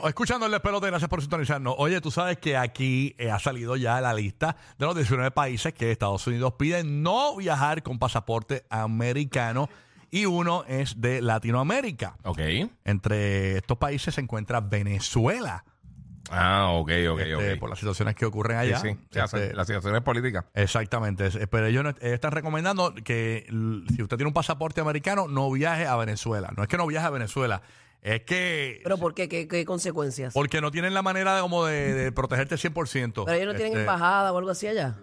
Ándale. Escuchando el despelote, gracias por sintonizarnos. Oye, tú sabes que aquí eh, ha salido ya la lista de los 19 países que Estados Unidos pide no viajar con pasaporte americano y uno es de Latinoamérica. Ok. Entre estos países se encuentra Venezuela, Ah, ok, ok, este, ok. por las situaciones que ocurren allá. Sí, sí. Se Este, la situación es política. Exactamente, pero ellos no- están recomendando que si usted tiene un pasaporte americano, no viaje a Venezuela. No es que no viaje a Venezuela, es que... ¿Pero por qué? ¿Qué, qué consecuencias? Porque no tienen la manera de, como de, de protegerte 100%. Pero ellos no tienen Este, embajada o algo así allá.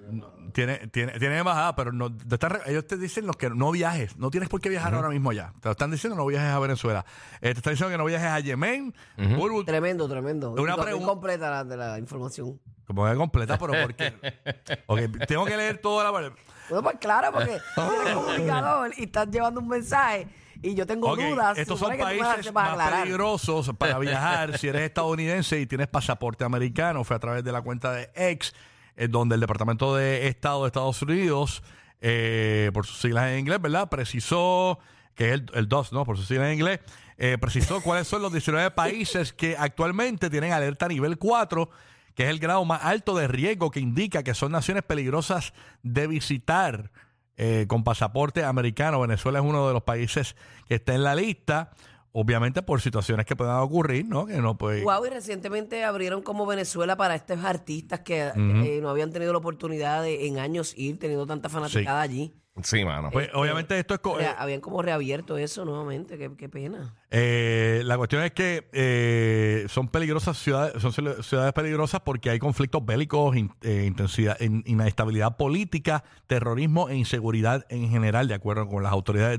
Tiene, tiene, tienen embajada, pero no, te están re- ellos te dicen los que no viajes. No tienes por qué viajar ahora mismo allá. Te lo están diciendo no viajes a Venezuela. Eh, te están diciendo que no viajes a Yemen. Burbu, Tremendo, tremendo. Una Digo, pregun- incompleta la, de la información. como es completa, pero ¿por qué? Ok, tengo que leer toda la... Bueno, pues claro, porque tú eres comunicador y estás llevando un mensaje y yo tengo Ok, dudas. estos supone son que tú me las países más aclarar. peligrosos para viajar si eres estadounidense y tienes pasaporte americano. Fue a través de la cuenta de X, eh, donde el Departamento de Estado de Estados Unidos, eh, por sus siglas en inglés, ¿verdad? Precisó, que es el, el DOS, ¿no? Por sus siglas en inglés, eh, precisó cuáles son los 19 países que actualmente tienen alerta nivel 4 que es el grado más alto de riesgo que indica que son naciones peligrosas de visitar eh, con pasaporte americano. Venezuela es uno de los países que está en la lista, obviamente por situaciones que puedan ocurrir, ¿no? Que no puede... Wow, y recientemente abrieron como Venezuela para estos artistas que eh, no habían tenido la oportunidad de en años ir, teniendo tanta fanaticada allí. Sí, mano. Pues obviamente esto es... co- Rea- habían como reabierto eso nuevamente, qué, qué pena. Eh, la cuestión es que eh, son peligrosas ciudades, son ciu- ciudades peligrosas porque hay conflictos bélicos, in- eh, intensidad, in- inestabilidad política, terrorismo e inseguridad en general, de acuerdo con las autoridades de